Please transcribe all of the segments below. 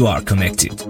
You are connected.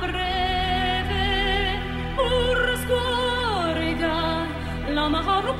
breve pur scorrega la maharo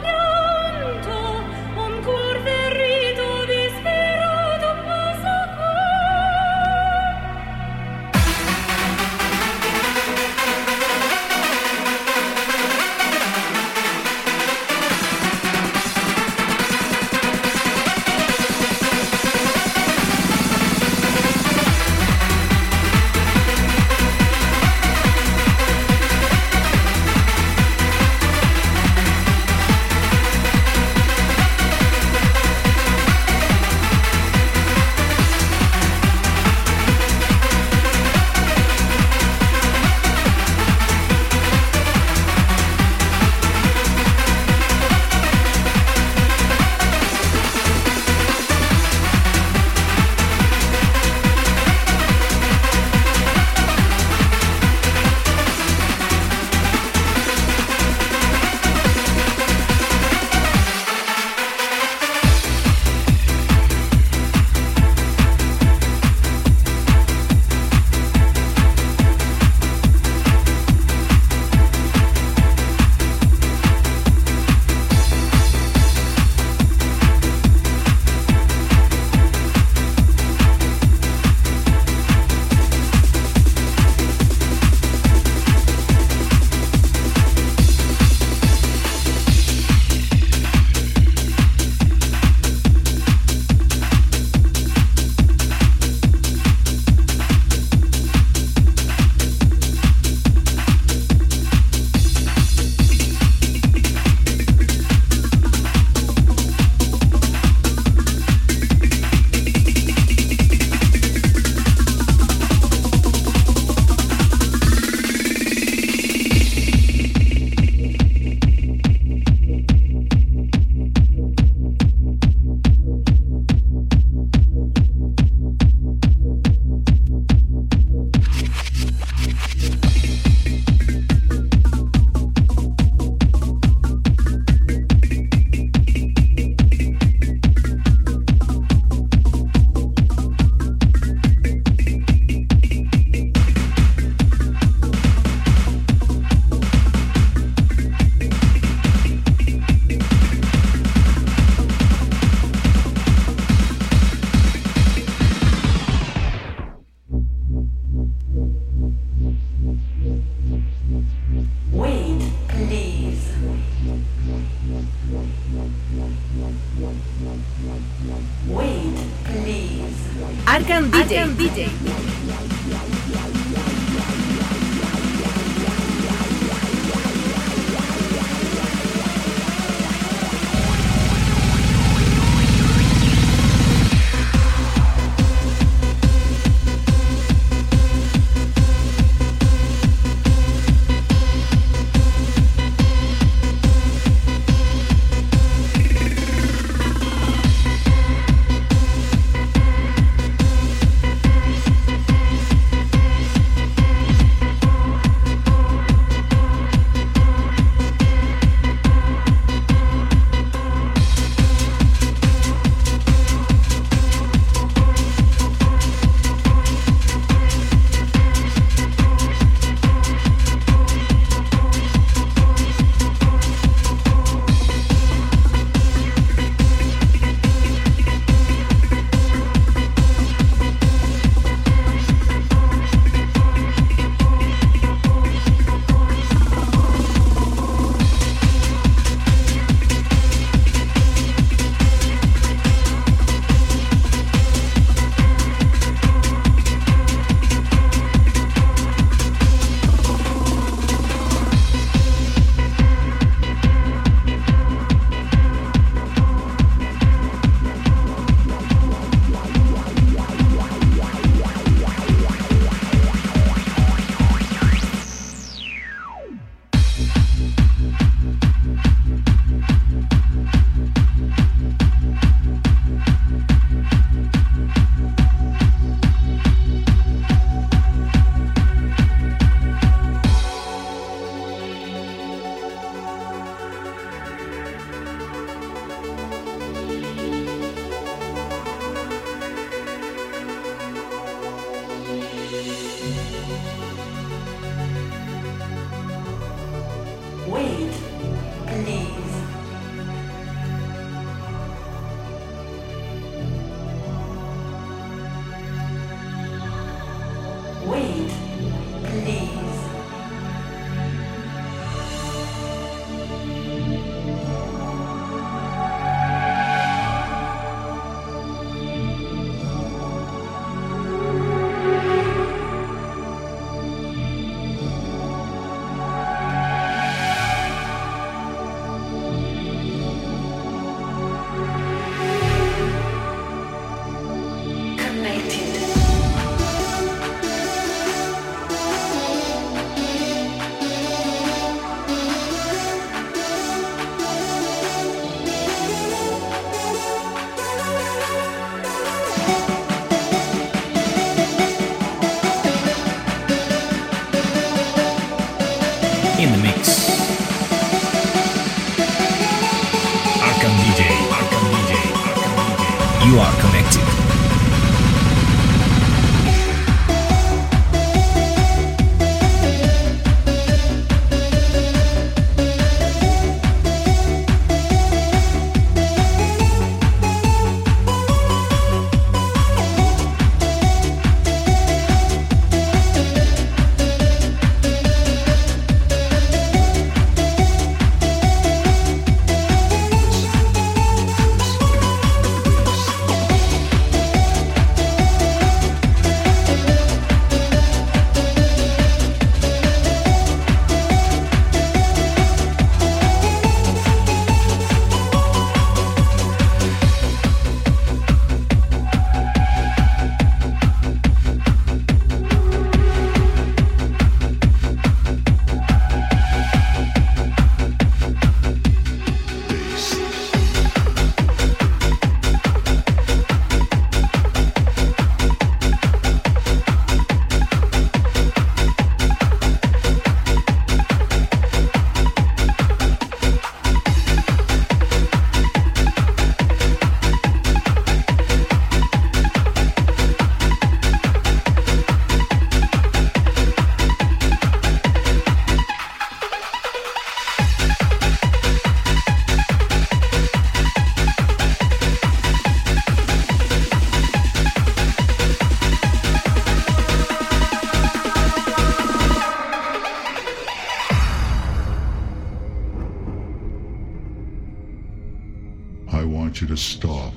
to stop.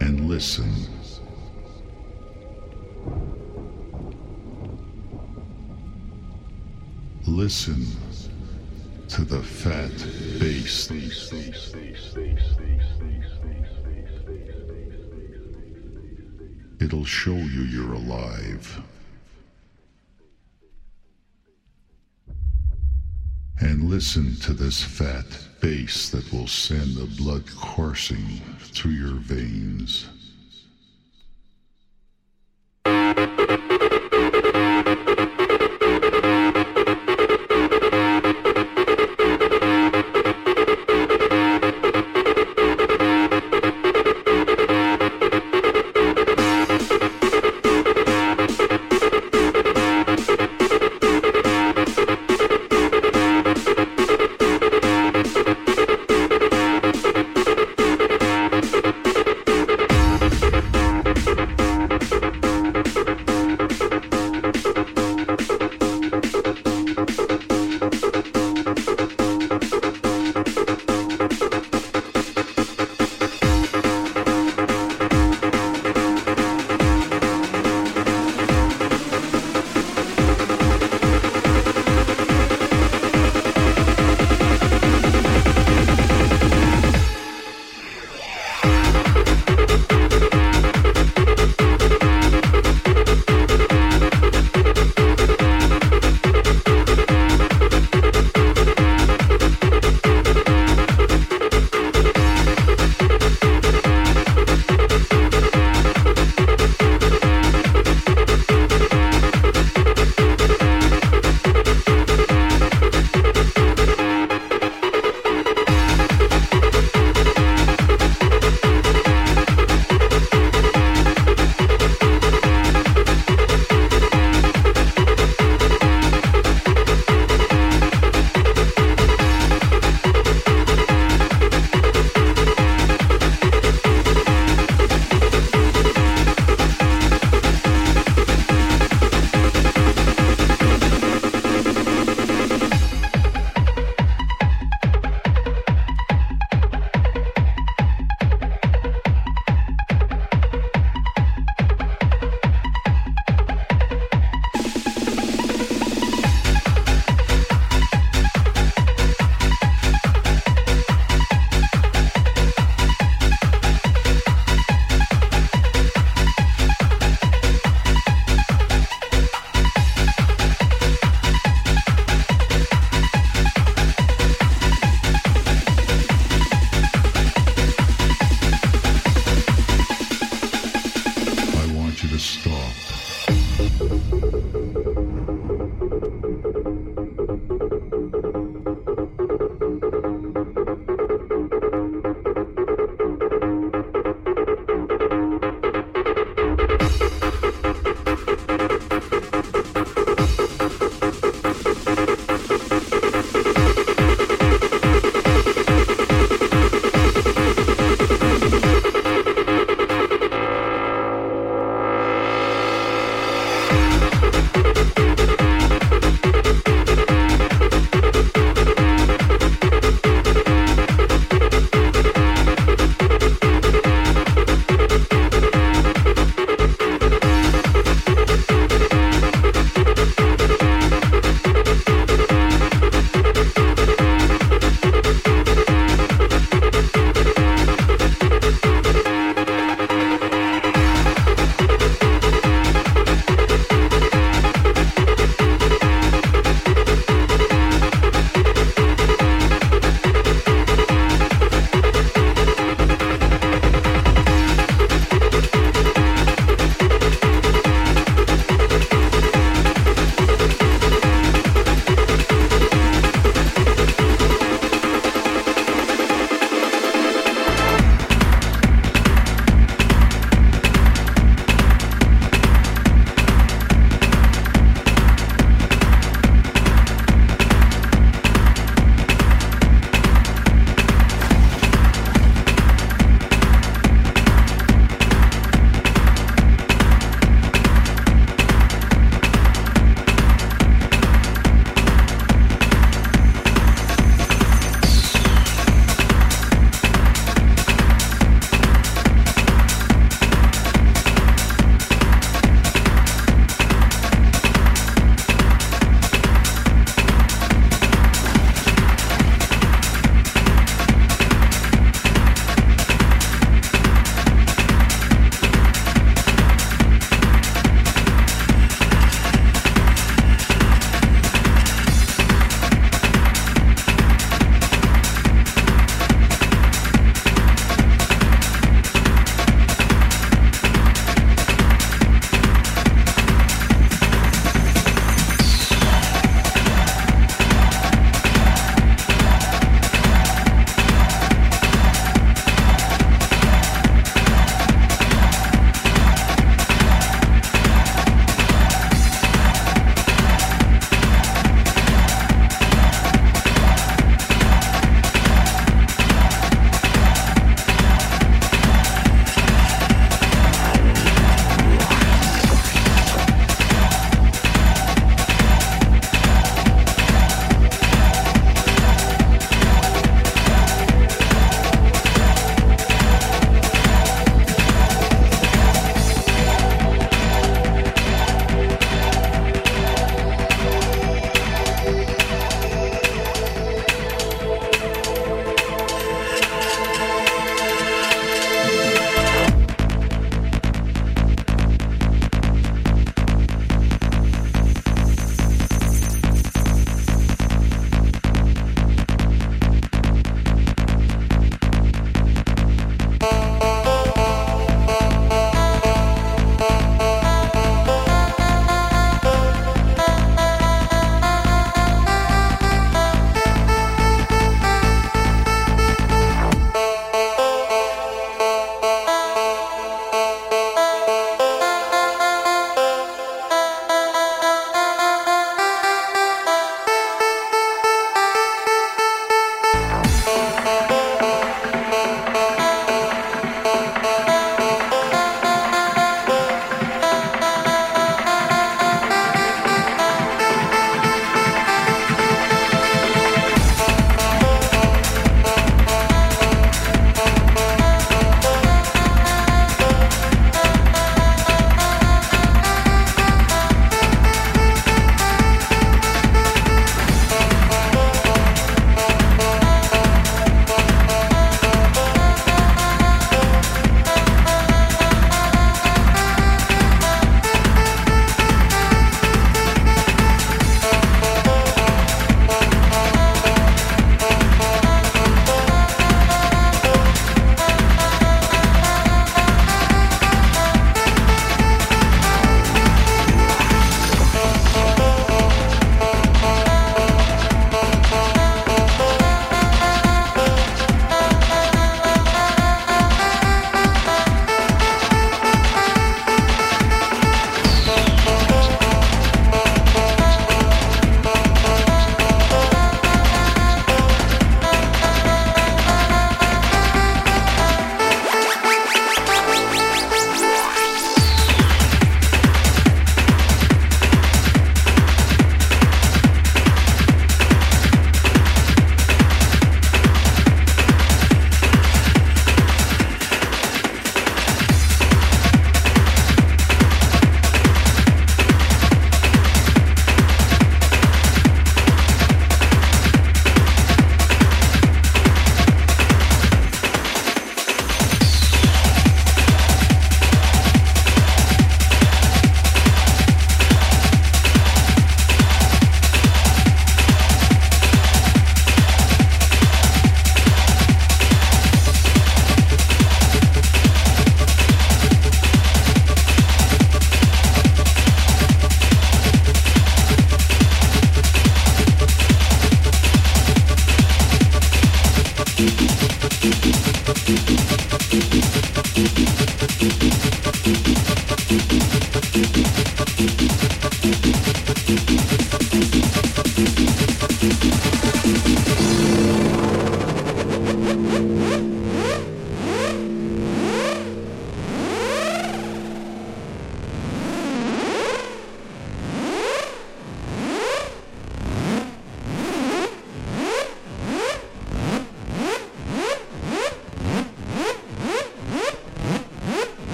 And listen. Listen to the fat bass. It'll show you you're alive. And listen to this fat bass that will send the blood coursing through your veins.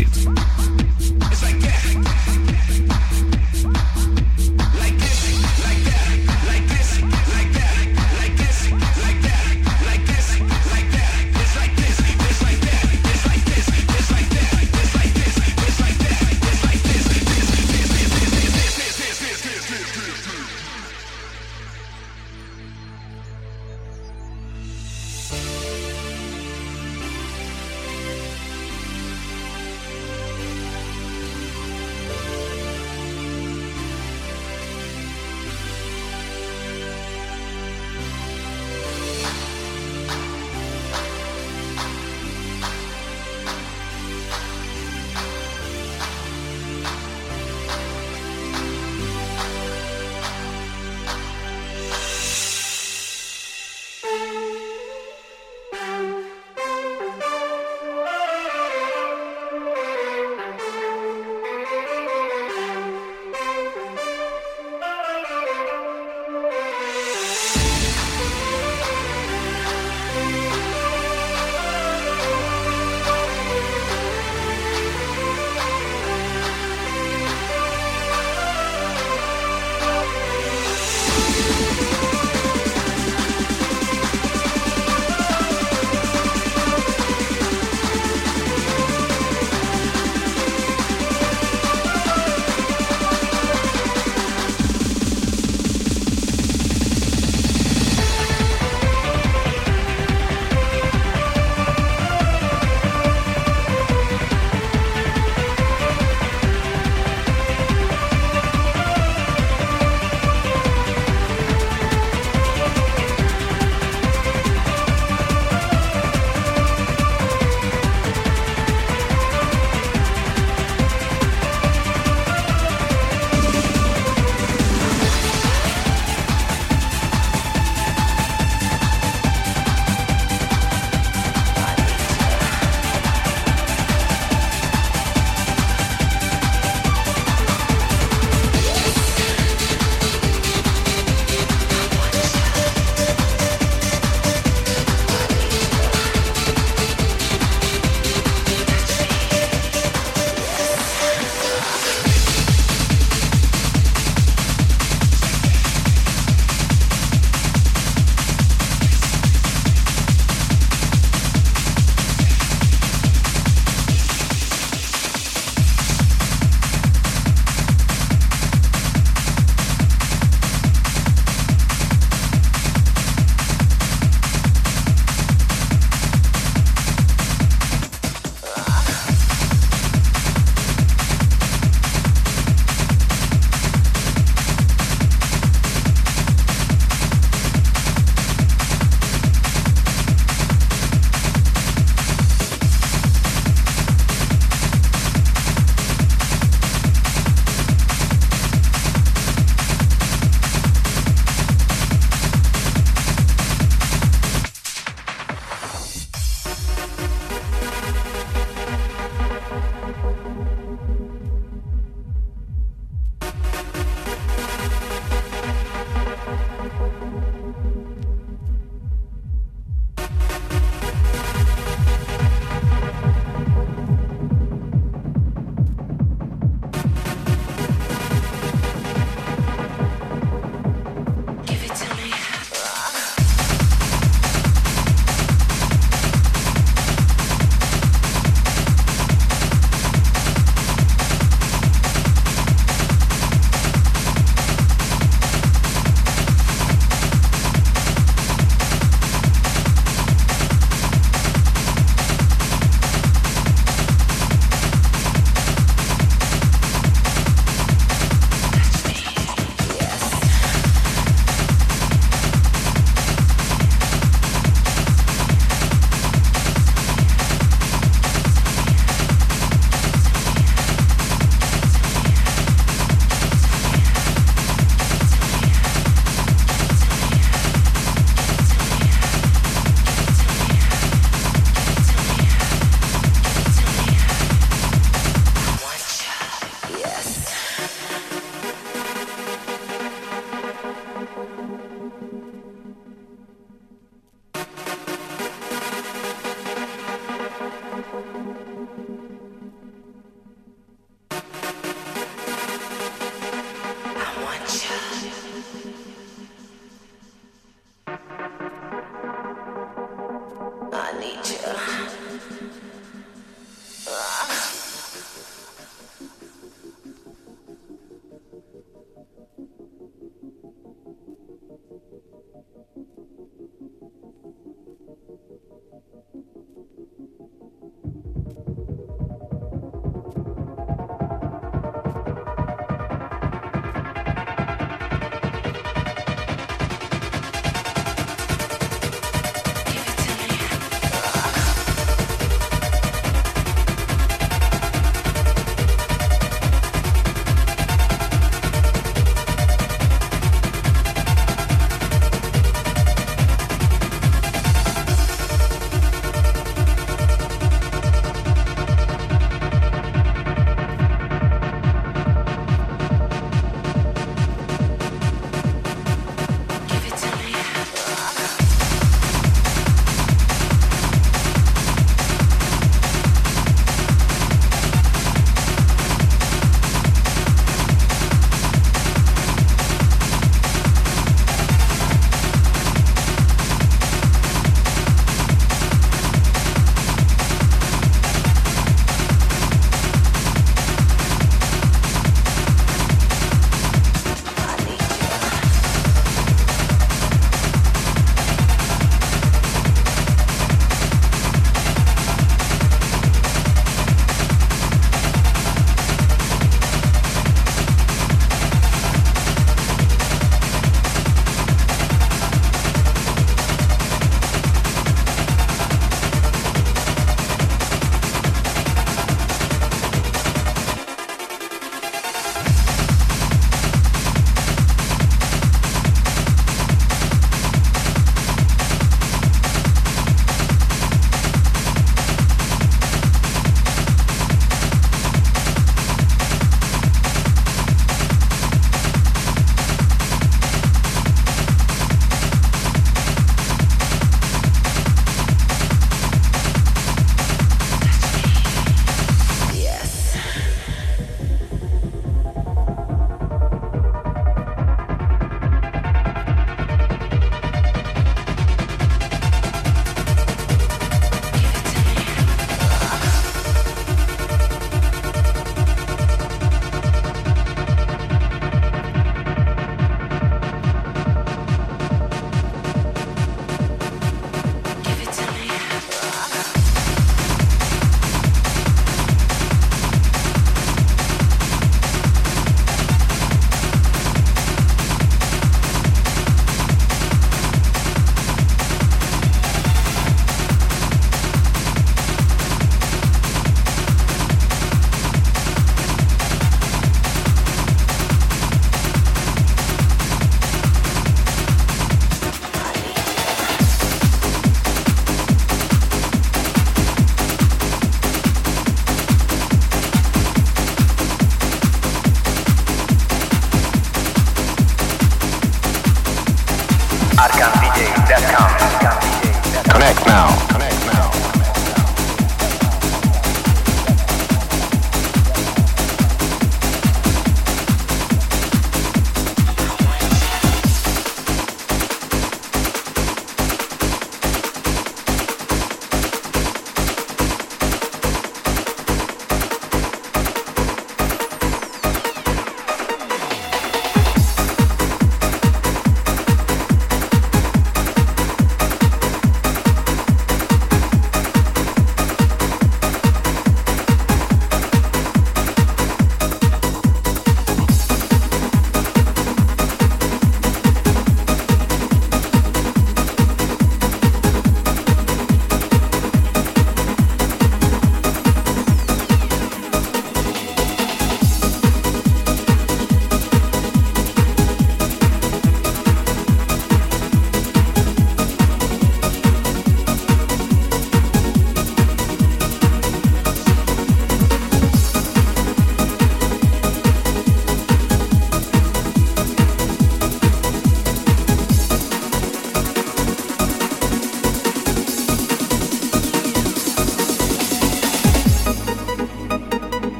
Are